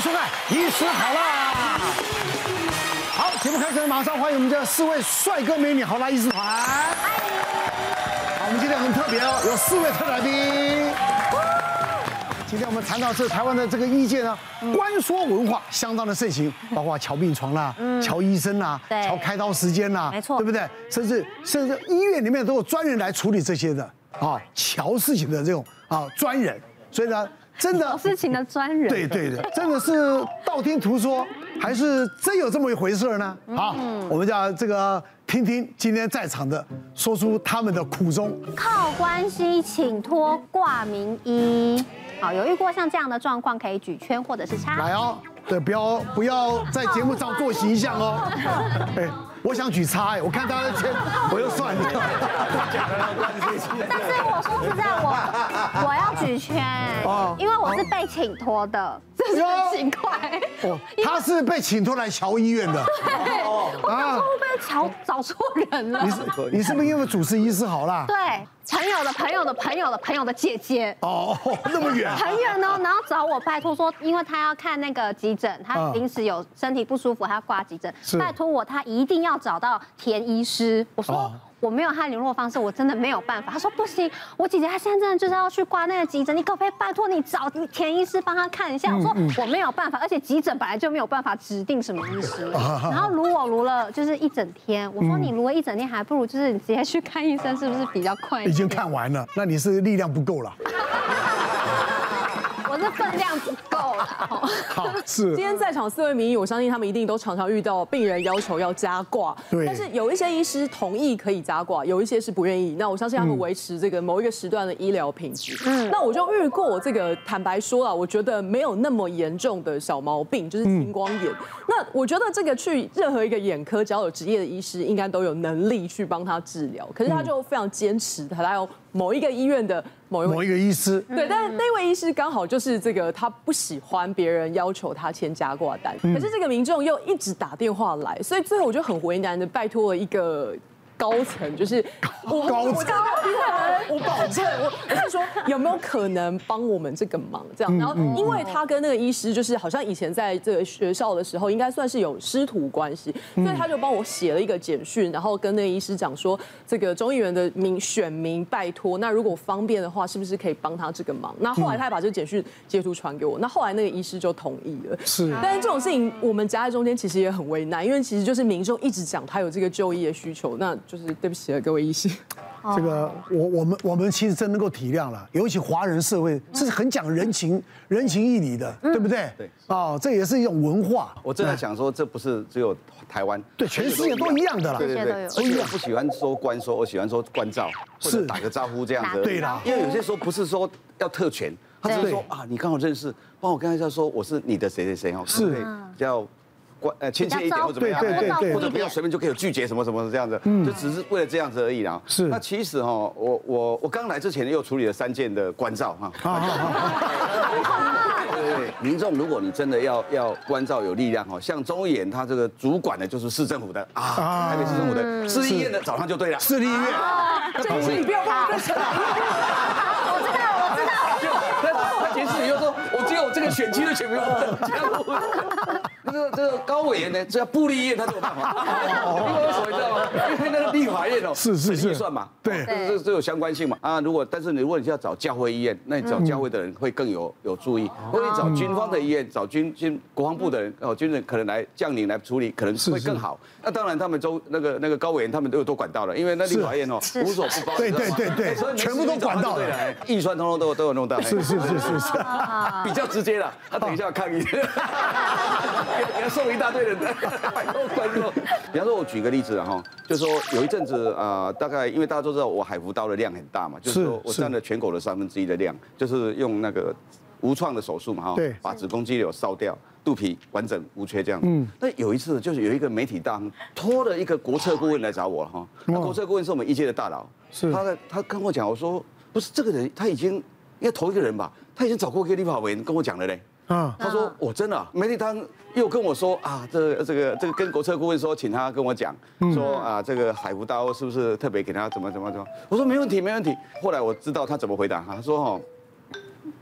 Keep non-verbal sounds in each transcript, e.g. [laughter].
迎收看《医师好啦》。好，节目开始，马上欢迎我们这四位帅哥美女好啦医师团。好，我们今天很特别哦，有四位特来宾。今天我们谈到这台湾的这个医界呢，官说文化相当的盛行，包括瞧病床啦、瞧医生啦、瞧开刀时间啦，没错，对不对？甚至甚至医院里面都有专人来处理这些的啊，瞧事情的这种啊专人。所以呢，真的事情的专人，对对的，真的是道听途说，还是真有这么一回事呢？好，我们就要这个听听今天在场的说出他们的苦衷。靠关系请托挂名医，好，有遇过像这样的状况，可以举圈或者是叉。来哦，对，不要不要在节目上做形象哦。[laughs] 哎。我想举叉哎，我看他的圈，我又算了。但是我说实在，我 [laughs] 我要举圈，因为我是被请托的，这是很奇怪。哦，他是被请托来乔医院的。对，我当初被乔找错人了。你是你是不是因为主持医师好啦？对，朋友的朋友的朋友的朋友的姐姐。哦，[laughs] 那么远。很远哦，然后找我拜托说，因为他要看那个急诊，他临时有身体不舒服，他要挂急诊，拜托我，他一定要。要找到田医师，我说我没有他联络方式，我真的没有办法。他说不行，我姐姐她现在真的就是要去挂那个急诊，你可不可以拜托你找田医师帮她看一下？我说我没有办法，而且急诊本来就没有办法指定什么医师。[laughs] 然后如我如了就是一整天，我说你如了一整天，还不如就是你直接去看医生，是不是比较快？已经看完了，那你是力量不够了。我这分量不够了。[laughs] 好，是。[laughs] 今天在场四位名医，我相信他们一定都常常遇到病人要求要加挂。对。但是有一些医师同意可以加挂，有一些是不愿意。那我相信他们维持这个某一个时段的医疗品质。嗯。那我就遇过这个，坦白说了，我觉得没有那么严重的小毛病，就是青光眼。那我觉得这个去任何一个眼科，只要有职业的医师，应该都有能力去帮他治疗。可是他就非常坚持，他要某一个医院的。某一某一个医师，对，但是那位医师刚好就是这个，他不喜欢别人要求他签加挂单，可是这个民众又一直打电话来，所以最后我就很为难的拜托了一个。高层就是我高层，我保证，我我是说有没有可能帮我们这个忙这样？然后因为他跟那个医师就是好像以前在这个学校的时候应该算是有师徒关系，所以他就帮我写了一个简讯，然后跟那个医师讲说，这个中议员的名选民拜托，那如果方便的话，是不是可以帮他这个忙？那后来他还把这个简讯截图传给我，那后来那个医师就同意了。是，但是这种事情我们夹在中间其实也很为难，因为其实就是民众一直讲他有这个就医的需求，那。就是对不起了，各位医师。[laughs] 这个我我们我们其实真能够体谅了，尤其华人社会是很讲人情人情义理的，对不对？对。哦，这也是一种文化。我正在想说，这不是只有台湾，对，全世界都一样的啦。对对对。所以我不喜欢说关说，[laughs] 我喜欢说关照，或者打个招呼这样子。对啦。因为有些时候不是说要特权，他只是说啊，你刚好认识，帮我跟他说我是你的谁谁谁哦，是叫。关呃亲切一点或怎么样，对对对，或者不要随便就可以拒绝什么什么这样子，嗯，就只是为了这样子而已啦。是。那其实哈，我我我刚来之前又处理了三件的关照哈。对对对，民众如果你真的要要关照有力量哈，像中医院他这个主管的就是市政府的啊，台北市政府的市立医院的早上就对了，市立医院。这个是你不要忘了。我知道我知道。他他解释以后说，我只有这个选区的选民。这个这个高委员呢，这叫部立院，他没有办法。因为为什么你知道吗？因为那个立法院哦，是是是，预算嘛，对，这这有相关性嘛。啊，如果但是你如果你要找教会医院，那你找教会的人会更有有注意。如果你找军方的医院，找军军国防部的人哦，军人可能来将领来处理，可能会更好。那当然，他们中那个那个高委员他们都有都管到了，因为那立法院哦无所不包，对对对对，全部都管到了，预算通通都都有弄到。是是是是是，[laughs] 比较直接了。他等一下要抗议。[laughs] [laughs] 给他送一大堆人，百多观众。比方说，我举个例子啊，哈，就是说有一阵子啊，大概因为大家都知道我海扶刀的量很大嘛，就是说我占了全口的三分之一的量，就是用那个无创的手术嘛，哈，对，把子宫肌瘤烧掉，肚皮完整无缺这样。嗯。那有一次就是有一个媒体大亨托了一个国策顾问来找我哈，那国策顾问是我们一届的大佬，是他他跟我讲，我说不是这个人，他已经应该头一个人吧，他已经找过一个立法委员跟我讲了嘞。啊，他说我真的，媒体汤又跟我说啊，这个这个这个跟国策顾问说，请他跟我讲，说啊，这个海胡刀是不是特别给他怎么怎么怎么？我说没问题没问题。后来我知道他怎么回答，他说哦，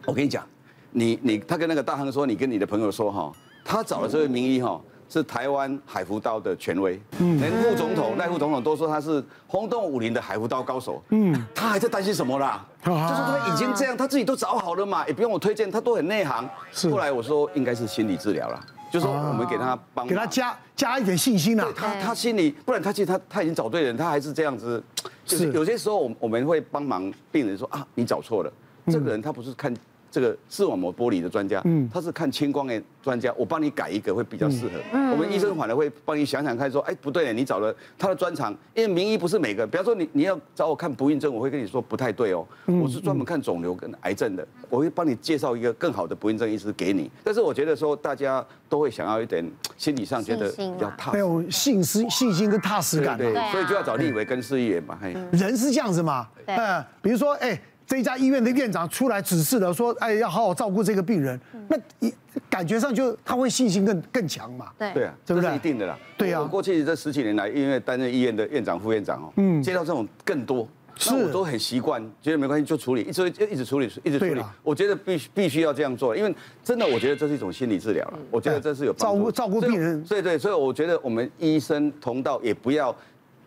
我跟你讲，你你他跟那个大亨说，你跟你的朋友说哈，他找了这位名医哈。是台湾海扶刀的权威，连副总统赖副总统都说他是轰动武林的海扶刀高手。嗯，他还在担心什么啦？就是他已经这样，他自己都找好了嘛，也不用我推荐，他都很内行。是。后来我说应该是心理治疗了，就是说我们给他帮，给他加加一点信心啦。他他心里，不然他其实他他已经找对人，他还是这样子。就是有些时候我我们会帮忙病人说啊，你找错了，这个人他不是看。这个视网膜剥离的专家，嗯，他是看青光眼专家，我帮你改一个会比较适合。嗯，我们医生反而会帮你想想看，说，哎，不对，你找了他的专长，因为名医不是每个，比方说你你要找我看不孕症，我会跟你说不太对哦，我是专门看肿瘤跟癌症的，我会帮你介绍一个更好的不孕症医师给你。但是我觉得说大家都会想要一点心理上觉得比较踏实，没有信心、信心跟踏实感，对，所以就要找立委跟市议员嘛。人是这样子嘛，嗯，比如说，哎。这一家医院的院长出来指示了，说：“哎，要好好照顾这个病人。”那一感觉上就他会信心更更强嘛？对对啊，这是一定的啦。对啊，我过去这十几年来，因为担任医院的院长、副院长哦，嗯，接到这种更多，是我都很习惯，觉得没关系就处理，一直一直处理，一直处理。我觉得必须必须要这样做，因为真的，我觉得这是一种心理治疗了。我觉得这是有照顾照顾病人，对对，所以我觉得我们医生同道也不要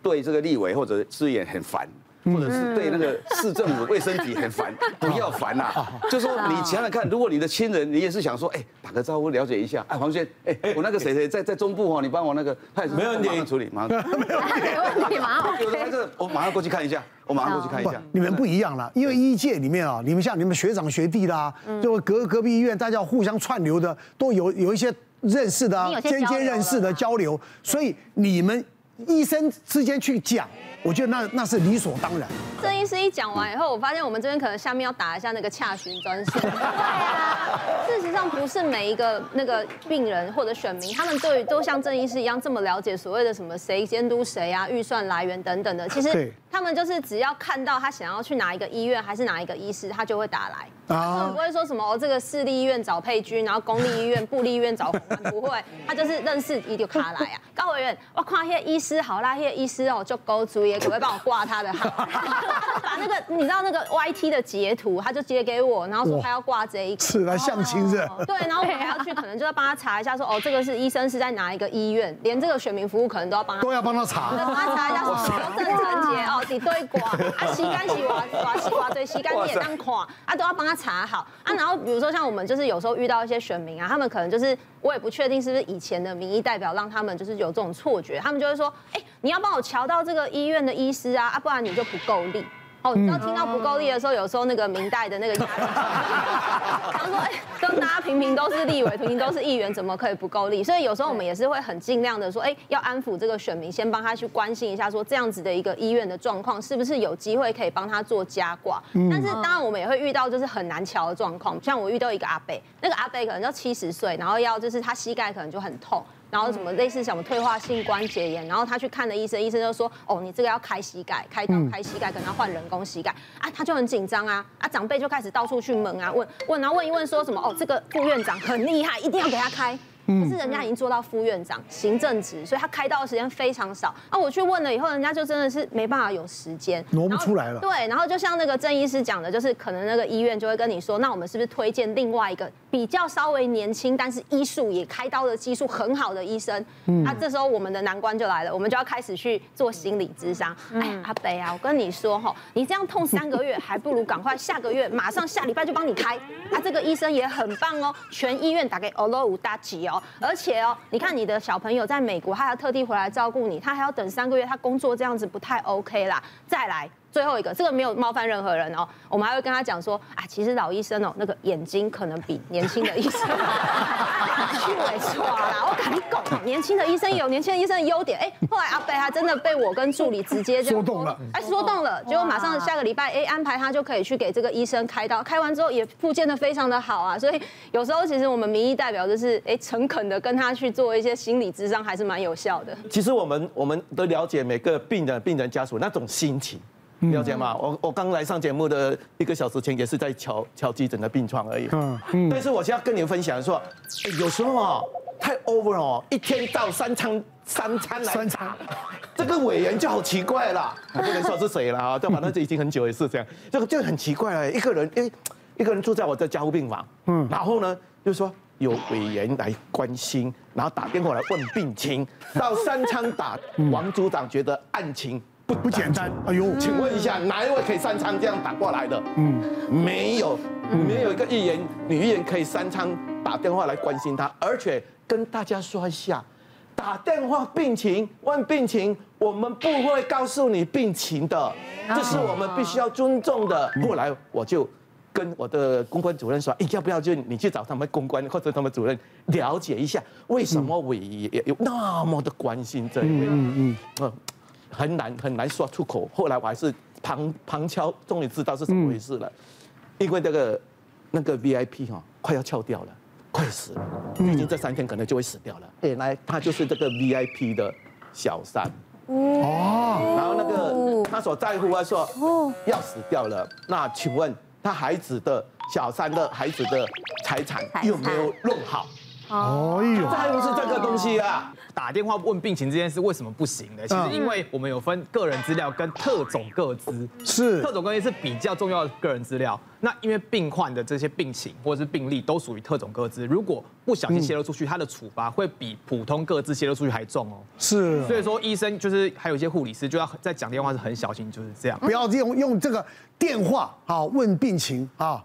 对这个立委或者资源很烦。或者是对那个市政府卫生局很烦，[laughs] 不要烦呐。就说你想想看，如果你的亲人，你也是想说，哎，打个招呼了解一下。哎，黄轩，哎，我那个谁谁在在中部哦，你帮我那个，他也是没问题，马上处理，马上没问题，马上。有的在这，我马上过去看一下，我马上过去看一下。你们不一样了，因为医界里面啊，你们像你们学长学弟啦，就隔隔壁医院，大家互相串流的，都有有一些认识的，间接认识的交流，所以你们医生之间去讲。我觉得那那是理所当然。郑医师一讲完以后，我发现我们这边可能下面要打一下那个洽询专线。[laughs] 对啊，事实上不是每一个那个病人或者选民，他们对于都像郑医师一样这么了解所谓的什么谁监督谁啊、预算来源等等的。其实他们就是只要看到他想要去哪一个医院还是哪一个医师，他就会打来。他们不会说什么哦，这个市立医院找佩君，然后公立医院、部立医院找，不会，[laughs] 他就是认识一就卡来啊。高委员，我看那些医师好啦，那些医师哦就勾注意，可不可以帮我挂他的号？[laughs] 把那个你知道那个 YT 的截图，他就截给我，然后说他要挂这一个，是来相亲是？对，然后我还要去，[laughs] 可能就要帮他查一下说，说哦，这个是医生是在哪一个医院，连这个选民服务可能都要帮他，都要帮他查，帮他查一下说什么刘正常结哦，底对挂啊，膝盖是哇哇膝哇对膝盖你也当看啊，都要帮他查好啊。然后比如说像我们就是有时候遇到一些选民啊，他们可能就是我也不确定是不是以前的民意代表让他们就是有这种错觉，他们就会说，哎，你要帮我瞧到这个医院的医师啊，啊，不然你就不够力。哦，你知道听到不够力的时候，有时候那个明代的那个压力，[laughs] 他说，哎，都大家平平都是立委，平平都是议员，怎么可以不够力？所以有时候我们也是会很尽量的说，哎，要安抚这个选民，先帮他去关心一下，说这样子的一个医院的状况，是不是有机会可以帮他做加挂？但是当然我们也会遇到就是很难瞧的状况，像我遇到一个阿伯，那个阿伯可能要七十岁，然后要就是他膝盖可能就很痛。然后什么类似什么退化性关节炎，然后他去看了医生，医生就说，哦，你这个要开膝盖，开刀开膝盖，可能要换人工膝盖啊，他就很紧张啊，啊，长辈就开始到处去问啊，问问，然后问一问说什么，哦，这个副院长很厉害，一定要给他开。可是人家已经做到副院长、行政职，所以他开刀的时间非常少。啊我去问了以后，人家就真的是没办法有时间，挪不出来了。对，然后就像那个郑医师讲的，就是可能那个医院就会跟你说，那我们是不是推荐另外一个比较稍微年轻，但是医术也开刀的技术很好的医生？嗯，那这时候我们的难关就来了，我们就要开始去做心理咨商。哎呀，阿北啊，我跟你说哈，你这样痛三个月，还不如赶快下个月马上下礼拜就帮你开。啊，这个医生也很棒哦，全医院打给欧罗五大吉哦，而且哦，你看你的小朋友在美国，他还要特地回来照顾你，他还要等三个月，他工作这样子不太 OK 啦。再来。最后一个，这个没有冒犯任何人哦。我们还会跟他讲说啊，其实老医生哦，那个眼睛可能比年轻的医生 [laughs] 去伪错啦。我跟你讲，年轻的医生有年轻的医生的优点。哎，后来阿贝还真的被我跟助理直接这样说动了，哎，说动了，结果马上下个礼拜哎安排他就可以去给这个医生开刀，开完之后也复健的非常的好啊。所以有时候其实我们民意代表就是哎诚恳的跟他去做一些心理智商，还是蛮有效的。其实我们我们都了解每个病人病人家属那种心情。了解吗？我我刚来上节目的一个小时前也是在敲敲急诊的病床而已。嗯嗯。但是我现在跟你们分享说，有时候啊太 over 哦，一天到三餐三餐来查，[laughs] 这个委员就好奇怪了，不能说是谁了啊，就反正这已经很久也是这样，这个就很奇怪了，一个人哎一个人住在我的加护病房，嗯，然后呢，就说有委员来关心，然后打电话来问病情，到三餐打，王组长觉得案情不不简单，哎呦，请问一下，哪一位可以三昌这样打过来的？嗯，没有，没有一个议员女议员可以三昌打电话来关心他，而且跟大家说一下。打电话病情问病情，我们不会告诉你病情的，这是我们必须要尊重的。后来我就跟我的公关主任说，哎，要不要就你去找他们公关或者他们主任了解一下，为什么委员有那么的关心这一位？嗯嗯，很难很难说出口。后来我还是旁旁敲，终于知道是怎么回事了，因为那个那个 VIP 哈快要翘掉了。快死了，已经这三天可能就会死掉了。原来他就是这个 VIP 的小三哦，然后那个他所在乎啊说要死掉了，那请问他孩子的小三的孩子的财产有没有弄好？哦这还不是这个东西啊。打电话问病情这件事为什么不行呢？其实因为我们有分个人资料跟特种个资，是特种个资是比较重要的个人资料。那因为病患的这些病情或者是病例都属于特种个资，如果不小心泄露出去，他的处罚会比普通个资泄露出去还重哦。是，所以说医生就是还有一些护理师就要在讲电话是很小心，就是这样，不要用用这个电话啊问病情啊。